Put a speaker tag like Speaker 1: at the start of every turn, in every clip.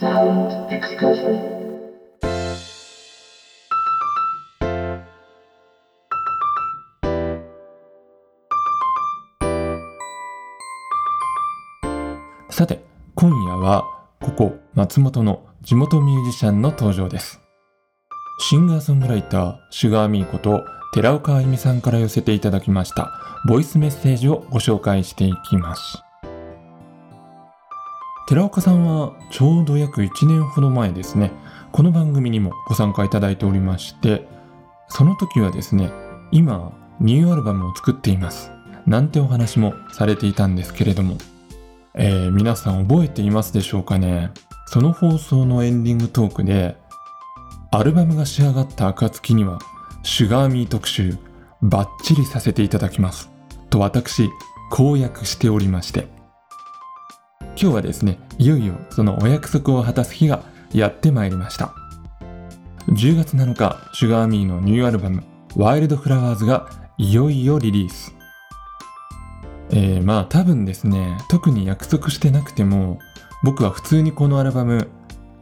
Speaker 1: Sound excursion.
Speaker 2: さて、今夜はここ松本の地元ミュージシャンの登場です。シンガーソングライター、シュガーミーこと寺岡あゆみさんから寄せていただきましたボイスメッセージをご紹介していきます。寺岡さんはちょうど約1年ほど前ですね、この番組にもご参加いただいておりまして、その時はですね、今、ニューアルバムを作っています。なんてお話もされていたんですけれども、えー皆さん覚えていますでしょうかねその放送のエンディングトークで、アルバムが仕上がった暁には、シュガーミー特集、バッチリさせていただきます。と私、公約しておりまして。今日はですね、いよいよそのお約束を果たす日がやってまいりました。10月7日、シュガーミーのニューアルバム、ワイルドフラワーズがいよいよリリース。えー、まあ多分ですね、特に約束してなくても、僕は普通にこのアルバム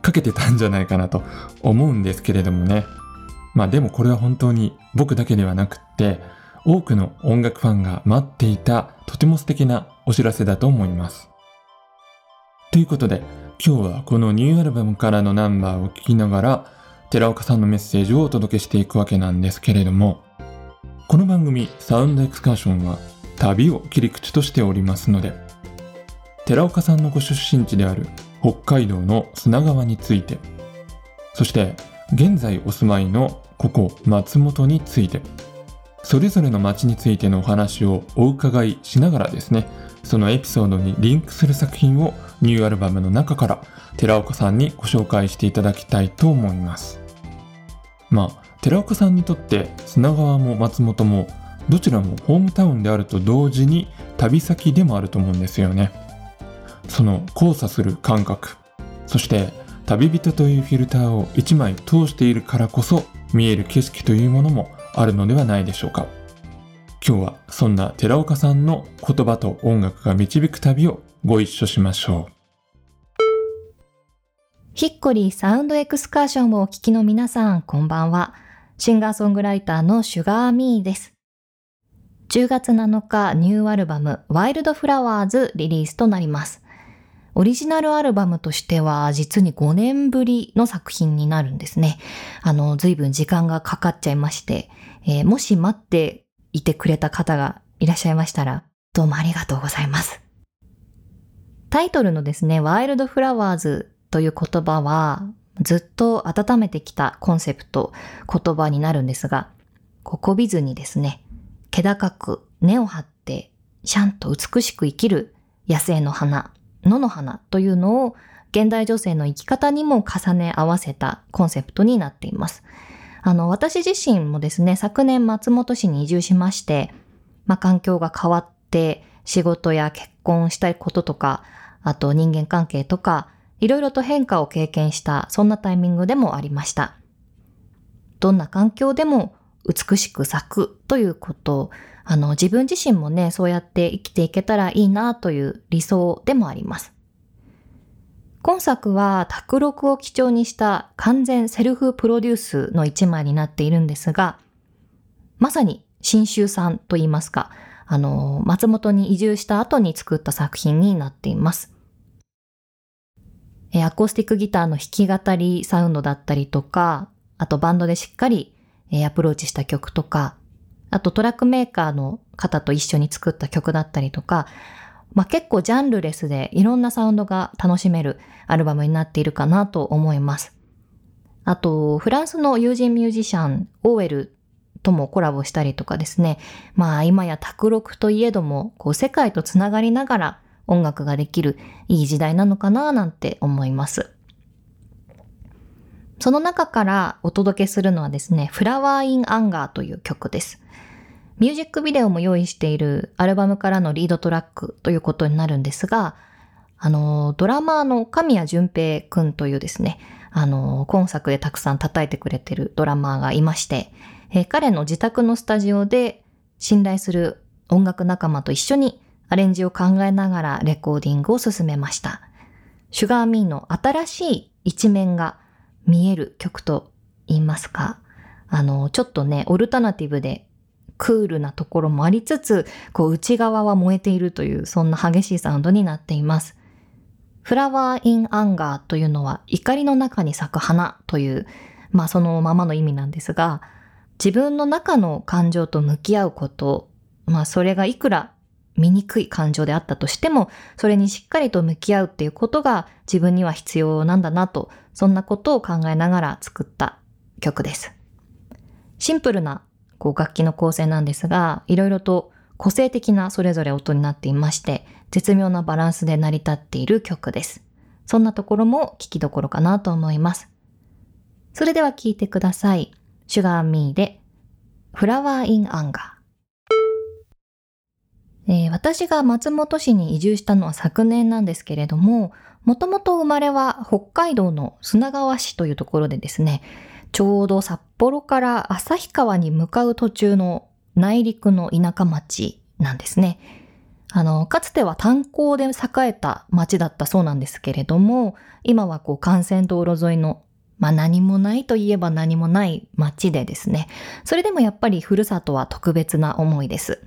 Speaker 2: かけてたんじゃないかなと思うんですけれどもね。まあでもこれは本当に僕だけではなくって、多くの音楽ファンが待っていたとても素敵なお知らせだと思います。ということで、今日はこのニューアルバムからのナンバーを聴きながら、寺岡さんのメッセージをお届けしていくわけなんですけれども、この番組サウンドエクスカーションは旅を切り口としておりますので、寺岡さんのご出身地である北海道の砂川について、そして現在お住まいのここ松本について、それぞれの町についてのお話をお伺いしながらですね、そのエピソードにリンクする作品をニューアルバムの中から寺岡さんにご紹介していただきたいと思います。まあ、寺岡さんにとって砂川も松本もどちらもホームタウンであると同時に旅先でもあると思うんですよね。その交差する感覚、そして旅人というフィルターを一枚通しているからこそ見える景色というものもあるのではないでしょうか。今日はそんな寺岡さんの言葉と音楽が導く旅をご一緒しましょ
Speaker 3: ヒッコリーサウンドエクスカーションをお聞きの皆さん、こんばんは。シンガーソングライターのシュガーミーです。10月7日、ニューアルバム、ワイルドフラワーズリリースとなります。オリジナルアルバムとしては、実に5年ぶりの作品になるんですね。あの、随分時間がかかっちゃいまして、えーもし待っていてくれた方がいらっしゃいましたら、どうもありがとうございます。タイトルのですね、ワイルドフラワーズという言葉は、ずっと温めてきたコンセプト、言葉になるんですが、ここびずにですね、気高く根を張って、シャンと美しく生きる野生の花、野の花というのを現代女性の生き方にも重ね合わせたコンセプトになっています。あの、私自身もですね、昨年松本市に移住しまして、まあ、環境が変わって、仕事や結婚したいこととか、あと人間関係とか、いろいろと変化を経験した、そんなタイミングでもありました。どんな環境でも美しく咲くということ、あの、自分自身もね、そうやって生きていけたらいいなという理想でもあります。今作は卓録を基調にした完全セルフプロデュースの一枚になっているんですが、まさに新州さんと言いますか、あの、松本に移住した後に作った作品になっています。えアコースティックギターの弾き語りサウンドだったりとか、あとバンドでしっかり、えアプローチした曲とか、あとトラックメーカーの方と一緒に作った曲だったりとか、まあ、結構ジャンルレスでいろんなサウンドが楽しめるアルバムになっているかなと思います。あと、フランスの友人ミュージシャン、オーエルともコラボしたりとかですね。まあ今や卓録といえども、こう世界とつながりながら音楽ができるいい時代なのかななんて思います。その中からお届けするのはですね、フラワーインアンガーという曲です。ミュージックビデオも用意しているアルバムからのリードトラックということになるんですが、あの、ドラマーの神谷淳平くんというですね、あの、今作でたくさん叩いてくれてるドラマーがいまして、えー彼の自宅のスタジオで信頼する音楽仲間と一緒にアレンジを考えながらレコーディングを進めました。シュガーミーの新しい一面が見える曲と言いますか、あの、ちょっとね、オルタナティブでクールなところもありつつ、こう内側は燃えているという、そんな激しいサウンドになっています。フラワーインアンガーというのは怒りの中に咲く花という、まあそのままの意味なんですが、自分の中の感情と向き合うこと、まあそれがいくら醜い感情であったとしても、それにしっかりと向き合うっていうことが自分には必要なんだなと、そんなことを考えながら作った曲です。シンプルなこう楽器の構成なんですが、いろいろと個性的なそれぞれ音になっていまして、絶妙なバランスで成り立っている曲です。そんなところも聞きどころかなと思います。それでは聴いてください。シュガーミーで、フラワーインアンガー。えー、私が松本市に移住したのは昨年なんですけれども、もともと生まれは北海道の砂川市というところでですね、ちょうど札幌から旭川に向かう途中の内陸の田舎町なんですね。あの、かつては炭鉱で栄えた町だったそうなんですけれども、今はこう幹線道路沿いの、まあ何もないといえば何もない町でですね、それでもやっぱりふるさとは特別な思いです。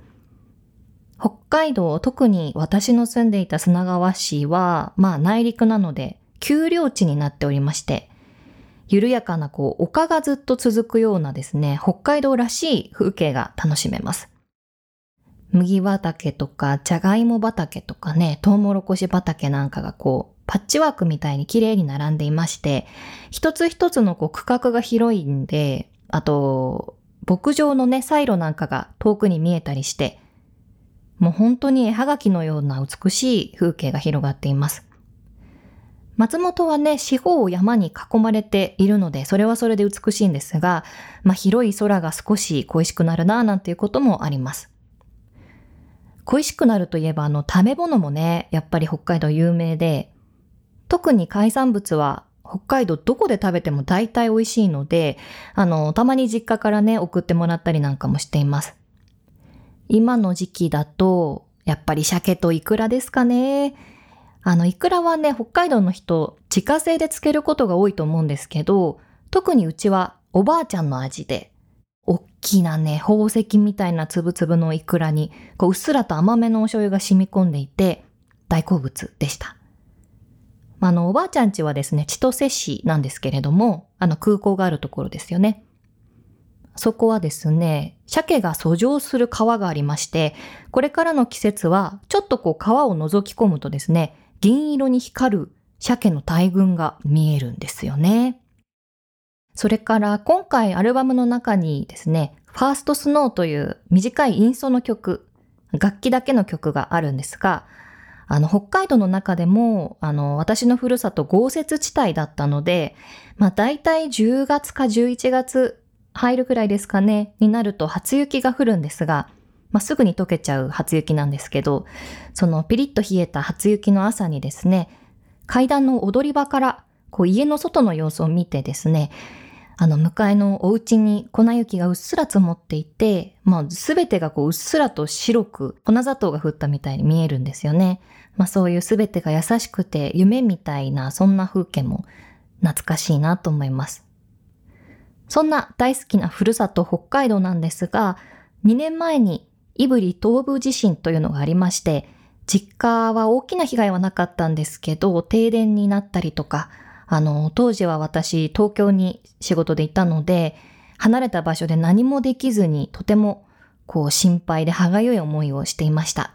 Speaker 3: 北海道、特に私の住んでいた砂川市は、まあ内陸なので、丘陵地になっておりまして、緩やかなこう丘がずっと続くようなですね、北海道らしい風景が楽しめます。麦畑とか、じゃがいも畑とかね、トウモロコシ畑なんかがこう、パッチワークみたいに綺麗に並んでいまして、一つ一つのこう区画が広いんで、あと、牧場のね、サイロなんかが遠くに見えたりして、もう本当に絵はがきのような美しい風景が広がっています。松本はね、四方を山に囲まれているので、それはそれで美しいんですが、まあ、広い空が少し恋しくなるな、なんていうこともあります。恋しくなるといえば、あの、食べ物もね、やっぱり北海道有名で、特に海産物は北海道どこで食べても大体美味しいので、あの、たまに実家からね、送ってもらったりなんかもしています。今の時期だと、やっぱり鮭とイクラですかね。あの、イクラはね、北海道の人、自家製で漬けることが多いと思うんですけど、特にうちはおばあちゃんの味で、おっきなね、宝石みたいなつぶつぶのイクラに、こう、うっすらと甘めのお醤油が染み込んでいて、大好物でした。あの、おばあちゃんちはですね、千歳市なんですけれども、あの、空港があるところですよね。そこはですね、鮭が遡上する川がありまして、これからの季節は、ちょっとこう川を覗き込むとですね、銀色に光る鮭の大群が見えるんですよね。それから今回アルバムの中にですね、ファーストスノーという短いインストの曲、楽器だけの曲があるんですが、あの、北海道の中でも、あの、私のふるさと豪雪地帯だったので、まあ大体10月か11月入るくらいですかね、になると初雪が降るんですが、まあ、すぐに溶けちゃう初雪なんですけど、そのピリッと冷えた初雪の朝にですね、階段の踊り場からこう家の外の様子を見てですね、あの向かいのお家に粉雪がうっすら積もっていて、まあすべてがこううっすらと白く粉砂糖が降ったみたいに見えるんですよね。まあそういうすべてが優しくて夢みたいなそんな風景も懐かしいなと思います。そんな大好きなふるさと北海道なんですが、2年前に胆振東部地震というのがありまして、実家は大きな被害はなかったんですけど、停電になったりとか、あの、当時は私、東京に仕事でいたので、離れた場所で何もできずに、とても、こう、心配で歯がゆい思いをしていました。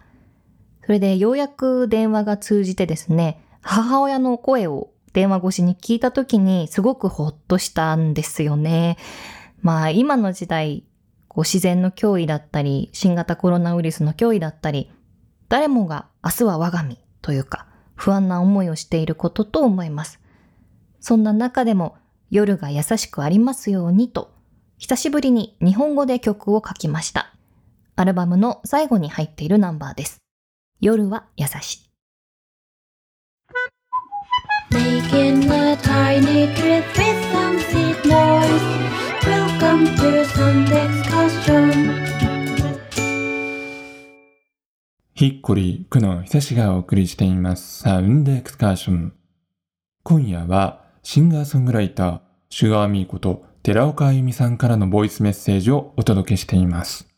Speaker 3: それで、ようやく電話が通じてですね、母親の声を電話越しに聞いた時に、すごくほっとしたんですよね。まあ、今の時代、こう自然の脅威だったり、新型コロナウイルスの脅威だったり、誰もが明日は我が身というか、不安な思いをしていることと思います。そんな中でも夜が優しくありますようにと、久しぶりに日本語で曲を書きました。アルバムの最後に入っているナンバーです。夜は優しい。Making a tiny trip with some sweet noise Welcome to Sunday Excursion
Speaker 2: ヒッコリー、久野久志がお送りしています。サウンドエクスカーション。今夜はシンガーソングライター、シュガーミーこと寺岡あゆみさんからのボイスメッセージをお届けしています。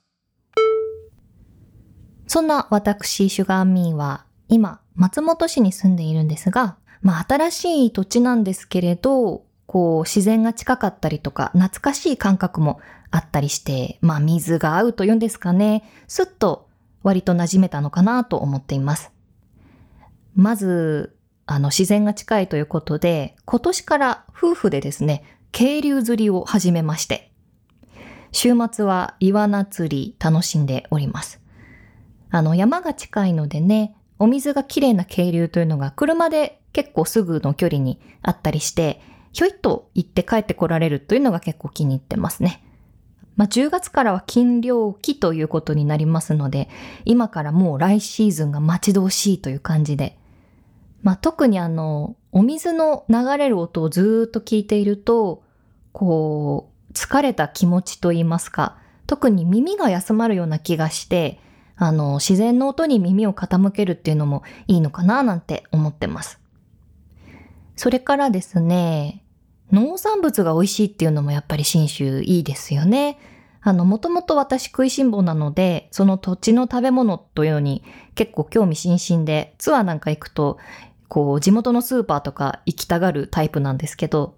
Speaker 3: そんな私、シュガーミーは、今、松本市に住んでいるんですが、まあ、新しい土地なんですけれど、こう、自然が近かったりとか、懐かしい感覚もあったりして、まあ、水が合うというんですかね、すっと割と馴染めたのかなと思っています。まず、あの、自然が近いということで、今年から夫婦でですね、渓流釣りを始めまして、週末は岩菜釣り楽しんでおります。あの、山が近いのでね、お水がきれいな渓流というのが車で結構すぐの距離にあったりして、ひょいっと行って帰ってこられるというのが結構気に入ってますね。まあ、10月からは禁漁期ということになりますので、今からもう来シーズンが待ち遠しいという感じで、まあ、特にあの、お水の流れる音をずっと聞いていると、こう、疲れた気持ちといいますか、特に耳が休まるような気がして、あの、自然の音に耳を傾けるっていうのもいいのかななんて思ってます。それからですね、農産物が美味しいっていうのもやっぱり信州いいですよね。あの、もともと私食いしん坊なので、その土地の食べ物というのに結構興味津々で、ツアーなんか行くと、こう、地元のスーパーとか行きたがるタイプなんですけど、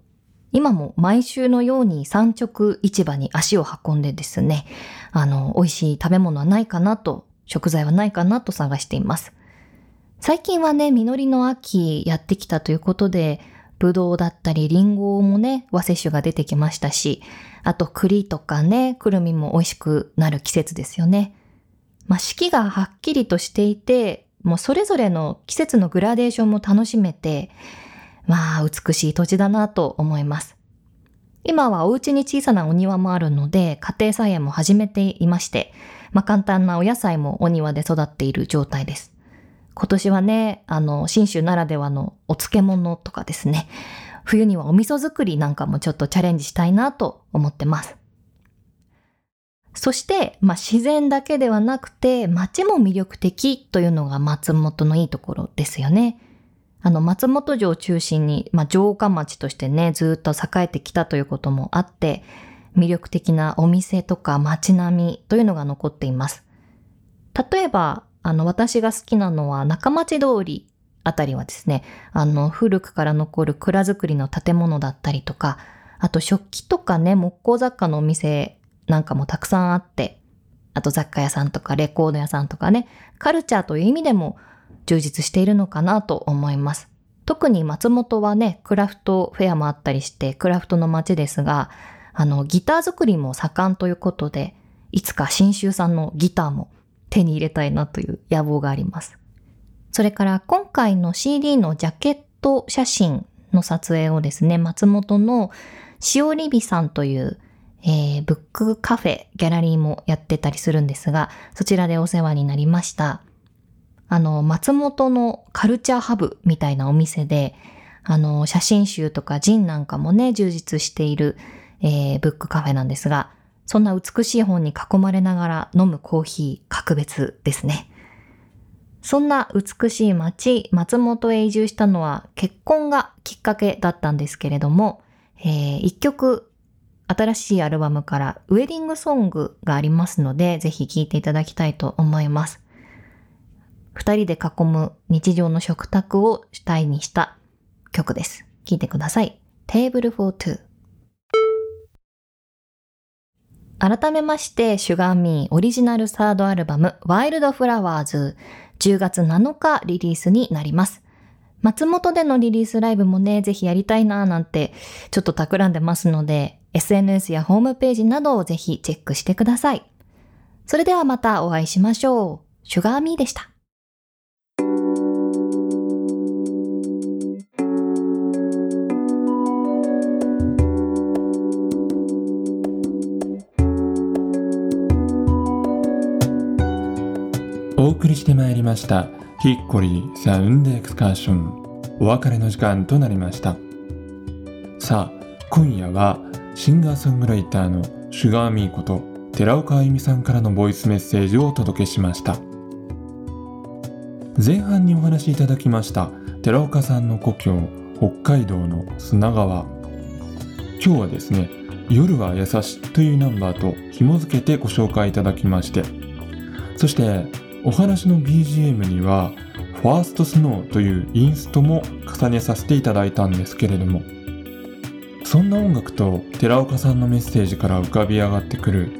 Speaker 3: 今も毎週のように産直市場に足を運んでですね、あの、美味しい食べ物はないかなと、食材はないかなと探しています。最近はね、実りの秋やってきたということで、ぶどうだったりリンゴもね、和摂種が出てきましたし、あと栗とかね、くるみも美味しくなる季節ですよね。まあ、四季がはっきりとしていて、もうそれぞれの季節のグラデーションも楽しめて、まあ、美しい土地だなと思います。今はお家に小さなお庭もあるので、家庭菜園も始めていまして、まあ簡単なお野菜もお庭で育っている状態です。今年はね、あの、新州ならではのお漬物とかですね、冬にはお味噌作りなんかもちょっとチャレンジしたいなと思ってます。そして、まあ、自然だけではなくて、街も魅力的というのが松本のいいところですよね。あの、松本城を中心に、まあ、城下町としてね、ずっと栄えてきたということもあって、魅力的なお店とか街並みというのが残っています。例えば、あの、私が好きなのは中町通りあたりはですね、あの、古くから残る蔵造りの建物だったりとか、あと食器とかね、木工雑貨のお店なんかもたくさんあって、あと雑貨屋さんとかレコード屋さんとかね、カルチャーという意味でも充実しているのかなと思います。特に松本はね、クラフトフェアもあったりして、クラフトの街ですが、あの、ギター作りも盛んということで、いつか新州産のギターも手に入れたいなという野望があります。それから今回の CD のジャケット写真の撮影をですね、松本のしおりびさんという、えーブックカフェ、ギャラリーもやってたりするんですが、そちらでお世話になりました。あの、松本のカルチャーハブみたいなお店で、あの、写真集とかジンなんかもね、充実している、えーブックカフェなんですが、そんな美しい本に囲まれながら飲むコーヒー、格別ですね。そんな美しい街、松本へ移住したのは結婚がきっかけだったんですけれども、えー一曲新しいアルバムからウェディングソングがありますので、ぜひ聴いていただきたいと思います。二人で囲む日常の食卓を主体にした曲です。聴いてください。Table for Two。改めまして、シュガーミーオリジナルサードアルバム、ワイルドフラワーズ、10月7日リリースになります。松本でのリリースライブもね、ぜひやりたいなーなんて、ちょっと企んでますので、SNS やホームページなどをぜひチェックしてください。それではまたお会いしましょう。シュガーミーでした。
Speaker 2: りしてまいりましたヒッコリーサウンドエクスカーションお別れの時間となりました。さあ今夜はシンガーソングライターのシュガーミーこと寺岡あゆみさんからのボイスメッセージをお届けしました。前半にお話しいただきました寺岡さんの故郷北海道の砂川。今日はですね夜は優しというナンバーと紐付けてご紹介いただきましてそしてお話の BGM にはファーストスノーというインストも重ねさせていただいたんですけれどもそんな音楽と寺岡さんのメッセージから浮かび上がってくる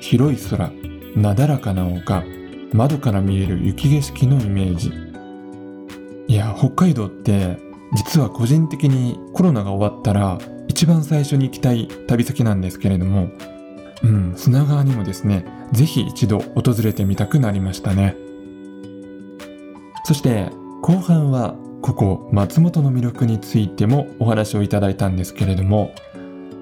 Speaker 2: 広い空なだらかな丘窓から見える雪景色のイメージ。いや北海道って実は個人的にコロナが終わったら一番最初に行きたい旅先なんですけれどもうん砂川にもですね是非一度訪れてみたくなりましたね。そして後半はここ松本の魅力についてもお話をいただいたんですけれども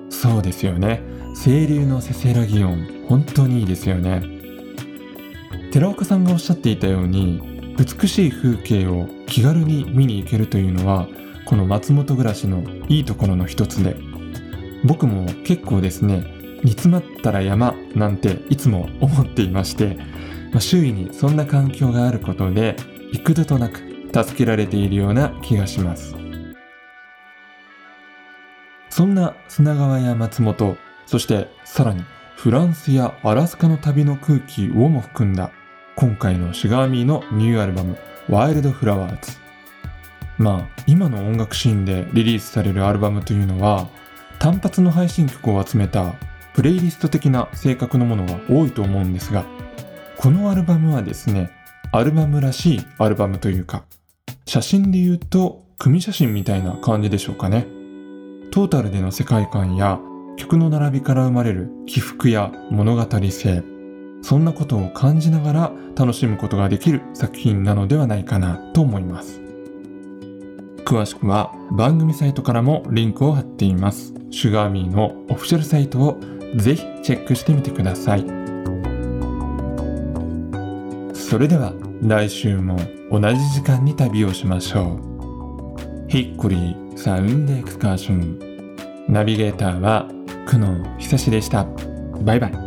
Speaker 2: そうですよね。清流のせせらぎ音本当にいいですよね。寺岡さんがおっしゃっていたように美しい風景を気軽に見に行けるというのはこの松本暮らしのいいところの一つで僕も結構ですね煮詰まったら山なんていつも思っていまして、まあ、周囲にそんな環境があることで幾度となく助けられているような気がします。そんな砂川や松本そしてさらにフランスやアラスカの旅の空気をも含んだ今回のシガーミーのニューアルバム「ワイルドフラワーズ」まあ今の音楽シーンでリリースされるアルバムというのは単発の配信曲を集めたプレイリスト的な性格のものが多いと思うんですがこのアルバムはですねアルバムらしいアルバムというか、写真で言うと組写真みたいな感じでしょうかね。トータルでの世界観や曲の並びから生まれる起伏や物語性、そんなことを感じながら楽しむことができる作品なのではないかなと思います。詳しくは番組サイトからもリンクを貼っています。シュガーミーのオフィシャルサイトをぜひチェックしてみてください。それでは来週も同じ時間に旅をしましょう。ヒッコリーサウンドエクスカーション。ナビゲーターは久野久志でした。バイバイ。